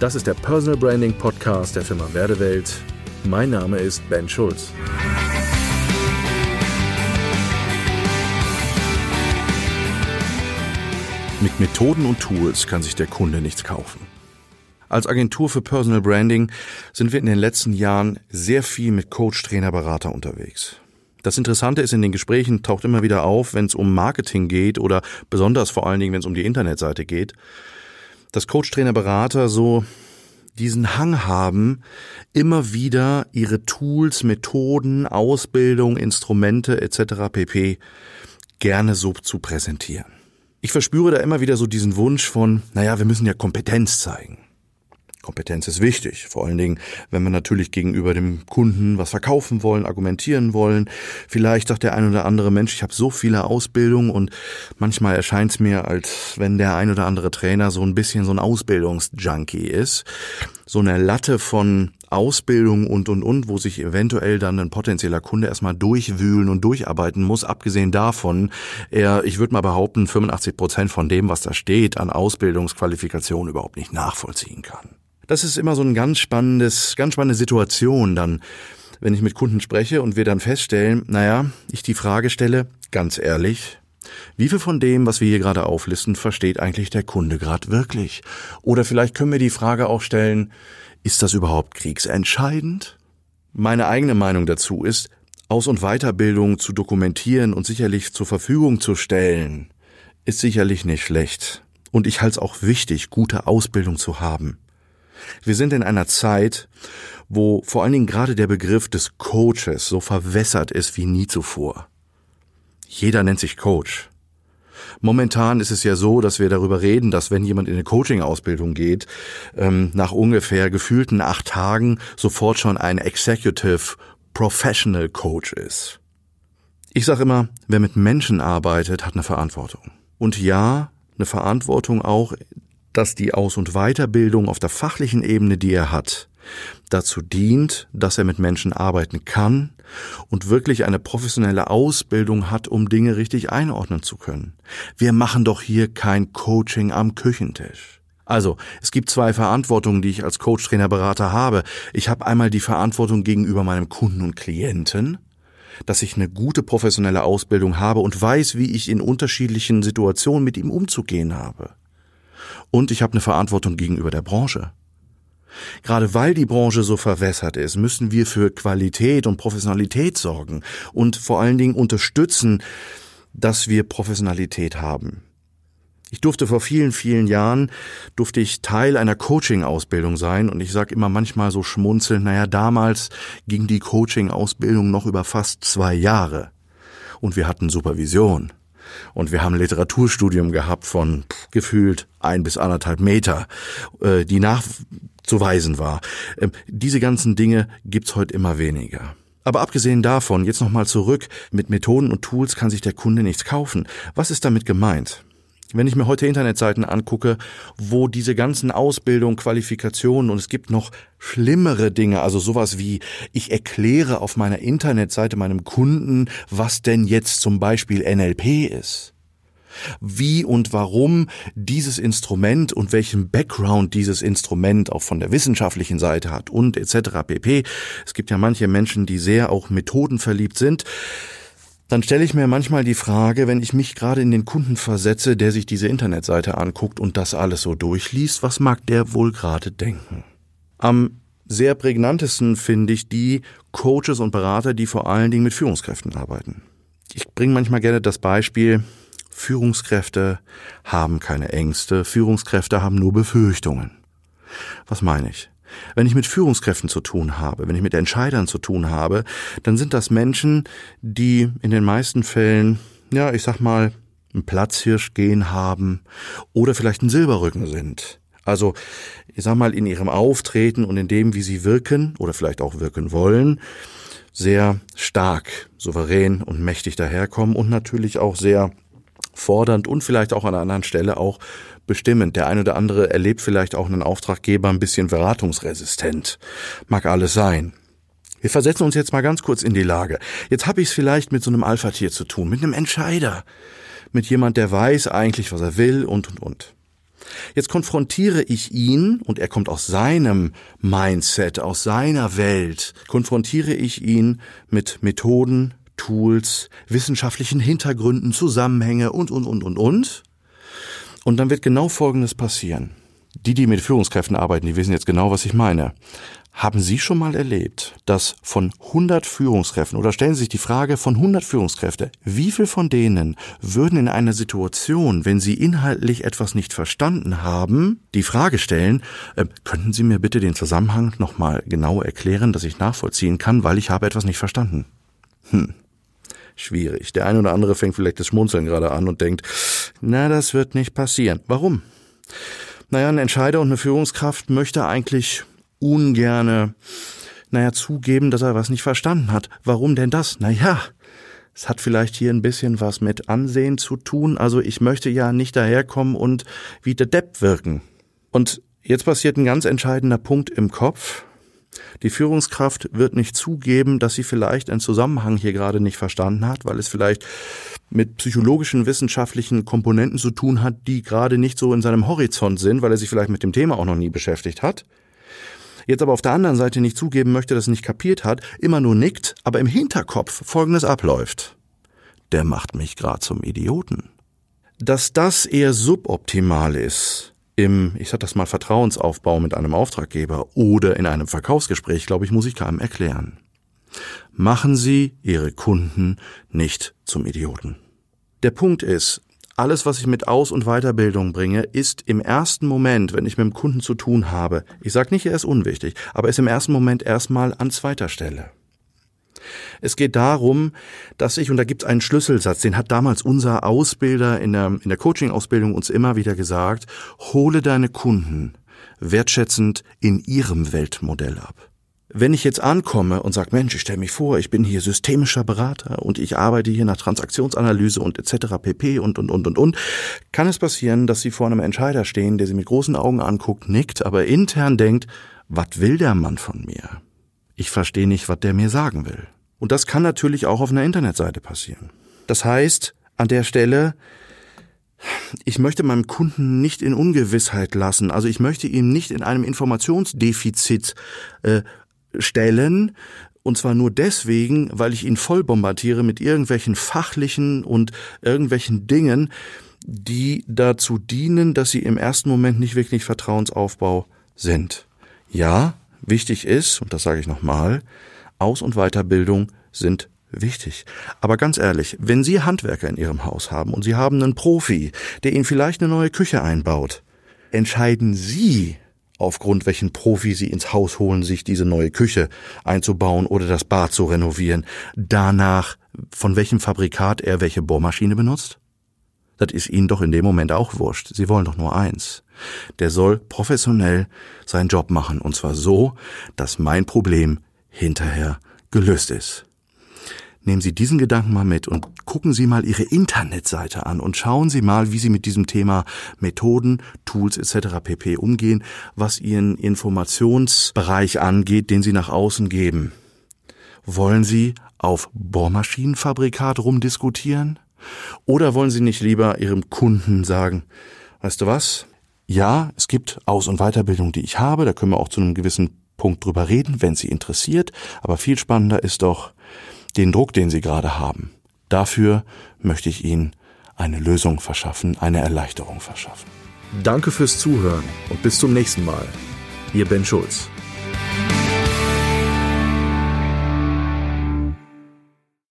Das ist der Personal Branding Podcast der Firma Werdewelt. Mein Name ist Ben Schulz. Mit Methoden und Tools kann sich der Kunde nichts kaufen. Als Agentur für Personal Branding sind wir in den letzten Jahren sehr viel mit Coach, Trainer, Berater unterwegs. Das Interessante ist, in den Gesprächen taucht immer wieder auf, wenn es um Marketing geht oder besonders vor allen Dingen, wenn es um die Internetseite geht, dass Coach, Trainer, Berater so diesen Hang haben, immer wieder ihre Tools, Methoden, Ausbildung, Instrumente etc. pp. gerne so zu präsentieren. Ich verspüre da immer wieder so diesen Wunsch von, naja, wir müssen ja Kompetenz zeigen. Kompetenz ist wichtig, vor allen Dingen, wenn wir natürlich gegenüber dem Kunden was verkaufen wollen, argumentieren wollen. Vielleicht sagt der ein oder andere Mensch, ich habe so viele Ausbildungen und manchmal erscheint es mir, als wenn der ein oder andere Trainer so ein bisschen so ein Ausbildungsjunkie ist. So eine Latte von Ausbildung und und und, wo sich eventuell dann ein potenzieller Kunde erstmal durchwühlen und durcharbeiten muss. Abgesehen davon, er, ich würde mal behaupten, 85 Prozent von dem, was da steht, an Ausbildungsqualifikation überhaupt nicht nachvollziehen kann. Das ist immer so ein ganz spannendes, ganz spannende Situation dann, wenn ich mit Kunden spreche und wir dann feststellen, naja, ich die Frage stelle, ganz ehrlich, wie viel von dem, was wir hier gerade auflisten, versteht eigentlich der Kunde gerade wirklich? Oder vielleicht können wir die Frage auch stellen, ist das überhaupt kriegsentscheidend? Meine eigene Meinung dazu ist, Aus- und Weiterbildung zu dokumentieren und sicherlich zur Verfügung zu stellen, ist sicherlich nicht schlecht. Und ich halte es auch wichtig, gute Ausbildung zu haben. Wir sind in einer Zeit, wo vor allen Dingen gerade der Begriff des Coaches so verwässert ist wie nie zuvor. Jeder nennt sich Coach. Momentan ist es ja so, dass wir darüber reden, dass wenn jemand in eine Coaching-Ausbildung geht, ähm, nach ungefähr gefühlten acht Tagen sofort schon ein Executive Professional Coach ist. Ich sage immer, wer mit Menschen arbeitet, hat eine Verantwortung. Und ja, eine Verantwortung auch dass die Aus- und Weiterbildung auf der fachlichen Ebene, die er hat, dazu dient, dass er mit Menschen arbeiten kann und wirklich eine professionelle Ausbildung hat, um Dinge richtig einordnen zu können. Wir machen doch hier kein Coaching am Küchentisch. Also, es gibt zwei Verantwortungen, die ich als Coach, Trainer, Berater habe. Ich habe einmal die Verantwortung gegenüber meinem Kunden und Klienten, dass ich eine gute professionelle Ausbildung habe und weiß, wie ich in unterschiedlichen Situationen mit ihm umzugehen habe und ich habe eine Verantwortung gegenüber der Branche. Gerade weil die Branche so verwässert ist, müssen wir für Qualität und Professionalität sorgen und vor allen Dingen unterstützen, dass wir Professionalität haben. Ich durfte vor vielen, vielen Jahren, durfte ich Teil einer Coaching-Ausbildung sein und ich sage immer manchmal so schmunzeln, naja, damals ging die Coaching-Ausbildung noch über fast zwei Jahre und wir hatten Supervision. Und wir haben Literaturstudium gehabt von pff, gefühlt ein bis anderthalb Meter, äh, die nachzuweisen war. Ähm, diese ganzen Dinge gibt's heute immer weniger. Aber abgesehen davon, jetzt nochmal zurück, mit Methoden und Tools kann sich der Kunde nichts kaufen. Was ist damit gemeint? Wenn ich mir heute Internetseiten angucke, wo diese ganzen Ausbildung, Qualifikationen und es gibt noch schlimmere Dinge, also sowas wie ich erkläre auf meiner Internetseite meinem Kunden, was denn jetzt zum Beispiel NLP ist. Wie und warum dieses Instrument und welchen Background dieses Instrument auch von der wissenschaftlichen Seite hat und etc. pp. Es gibt ja manche Menschen, die sehr auch methodenverliebt sind dann stelle ich mir manchmal die Frage, wenn ich mich gerade in den Kunden versetze, der sich diese Internetseite anguckt und das alles so durchliest, was mag der wohl gerade denken? Am sehr prägnantesten finde ich die Coaches und Berater, die vor allen Dingen mit Führungskräften arbeiten. Ich bringe manchmal gerne das Beispiel, Führungskräfte haben keine Ängste, Führungskräfte haben nur Befürchtungen. Was meine ich? Wenn ich mit Führungskräften zu tun habe, wenn ich mit Entscheidern zu tun habe, dann sind das Menschen, die in den meisten Fällen, ja, ich sag mal, ein Platzhirsch gehen haben oder vielleicht ein Silberrücken sind. Also, ich sag mal, in ihrem Auftreten und in dem, wie sie wirken oder vielleicht auch wirken wollen, sehr stark, souverän und mächtig daherkommen und natürlich auch sehr fordernd und vielleicht auch an einer anderen Stelle auch bestimmend. Der eine oder andere erlebt vielleicht auch einen Auftraggeber ein bisschen beratungsresistent. Mag alles sein. Wir versetzen uns jetzt mal ganz kurz in die Lage. Jetzt habe ich es vielleicht mit so einem Alpha-Tier zu tun, mit einem Entscheider, mit jemand, der weiß eigentlich, was er will und und und. Jetzt konfrontiere ich ihn, und er kommt aus seinem Mindset, aus seiner Welt, konfrontiere ich ihn mit Methoden, Tools, wissenschaftlichen Hintergründen, Zusammenhänge und, und, und, und, und. Und dann wird genau Folgendes passieren. Die, die mit Führungskräften arbeiten, die wissen jetzt genau, was ich meine. Haben Sie schon mal erlebt, dass von 100 Führungskräften oder stellen Sie sich die Frage von 100 Führungskräfte, wie viel von denen würden in einer Situation, wenn sie inhaltlich etwas nicht verstanden haben, die Frage stellen, äh, könnten Sie mir bitte den Zusammenhang nochmal genau erklären, dass ich nachvollziehen kann, weil ich habe etwas nicht verstanden? Hm. Schwierig. Der eine oder andere fängt vielleicht das Schmunzeln gerade an und denkt, na, das wird nicht passieren. Warum? Naja, ein Entscheider und eine Führungskraft möchte eigentlich ungerne, naja, zugeben, dass er was nicht verstanden hat. Warum denn das? Naja, es hat vielleicht hier ein bisschen was mit Ansehen zu tun. Also ich möchte ja nicht daherkommen und wie der Depp wirken. Und jetzt passiert ein ganz entscheidender Punkt im Kopf. Die Führungskraft wird nicht zugeben, dass sie vielleicht einen Zusammenhang hier gerade nicht verstanden hat, weil es vielleicht mit psychologischen, wissenschaftlichen Komponenten zu tun hat, die gerade nicht so in seinem Horizont sind, weil er sich vielleicht mit dem Thema auch noch nie beschäftigt hat jetzt aber auf der anderen Seite nicht zugeben möchte, dass er nicht kapiert hat, immer nur nickt, aber im Hinterkopf Folgendes abläuft. Der macht mich grad zum Idioten. Dass das eher suboptimal ist im, ich sag das mal, Vertrauensaufbau mit einem Auftraggeber oder in einem Verkaufsgespräch, glaube ich, muss ich keinem erklären. Machen Sie Ihre Kunden nicht zum Idioten. Der Punkt ist, alles, was ich mit Aus- und Weiterbildung bringe, ist im ersten Moment, wenn ich mit dem Kunden zu tun habe, ich sage nicht, er ist unwichtig, aber ist im ersten Moment erstmal an zweiter Stelle. Es geht darum, dass ich, und da gibt es einen Schlüsselsatz, den hat damals unser Ausbilder in der, in der Coaching-Ausbildung uns immer wieder gesagt, hole deine Kunden wertschätzend in ihrem Weltmodell ab. Wenn ich jetzt ankomme und sage, Mensch, ich stelle mich vor, ich bin hier systemischer Berater und ich arbeite hier nach Transaktionsanalyse und etc. pp. und und und und und, kann es passieren, dass Sie vor einem Entscheider stehen, der Sie mit großen Augen anguckt, nickt, aber intern denkt, was will der Mann von mir? Ich verstehe nicht, was der mir sagen will. Und das kann natürlich auch auf einer Internetseite passieren. Das heißt, an der Stelle ich möchte meinem Kunden nicht in Ungewissheit lassen. Also ich möchte ihm nicht in einem Informationsdefizit äh, stellen, und zwar nur deswegen, weil ich ihn voll bombardiere mit irgendwelchen fachlichen und irgendwelchen Dingen, die dazu dienen, dass sie im ersten Moment nicht wirklich Vertrauensaufbau sind. Ja, wichtig ist, und das sage ich nochmal, Aus- und Weiterbildung sind wichtig. Aber ganz ehrlich, wenn Sie Handwerker in Ihrem Haus haben und Sie haben einen Profi, der Ihnen vielleicht eine neue Küche einbaut, entscheiden Sie, aufgrund welchen Profi sie ins Haus holen, sich diese neue Küche einzubauen oder das Bad zu renovieren. Danach, von welchem Fabrikat er welche Bohrmaschine benutzt? Das ist ihnen doch in dem Moment auch wurscht. Sie wollen doch nur eins. Der soll professionell seinen Job machen und zwar so, dass mein Problem hinterher gelöst ist. Nehmen Sie diesen Gedanken mal mit und gucken Sie mal Ihre Internetseite an und schauen Sie mal, wie Sie mit diesem Thema Methoden, Tools etc. pp. umgehen, was Ihren Informationsbereich angeht, den Sie nach außen geben. Wollen Sie auf Bohrmaschinenfabrikat rumdiskutieren? Oder wollen Sie nicht lieber Ihrem Kunden sagen, weißt du was? Ja, es gibt Aus- und Weiterbildung, die ich habe, da können wir auch zu einem gewissen Punkt drüber reden, wenn Sie interessiert, aber viel spannender ist doch, den Druck, den Sie gerade haben. Dafür möchte ich Ihnen eine Lösung verschaffen, eine Erleichterung verschaffen. Danke fürs Zuhören und bis zum nächsten Mal. Ihr Ben Schulz.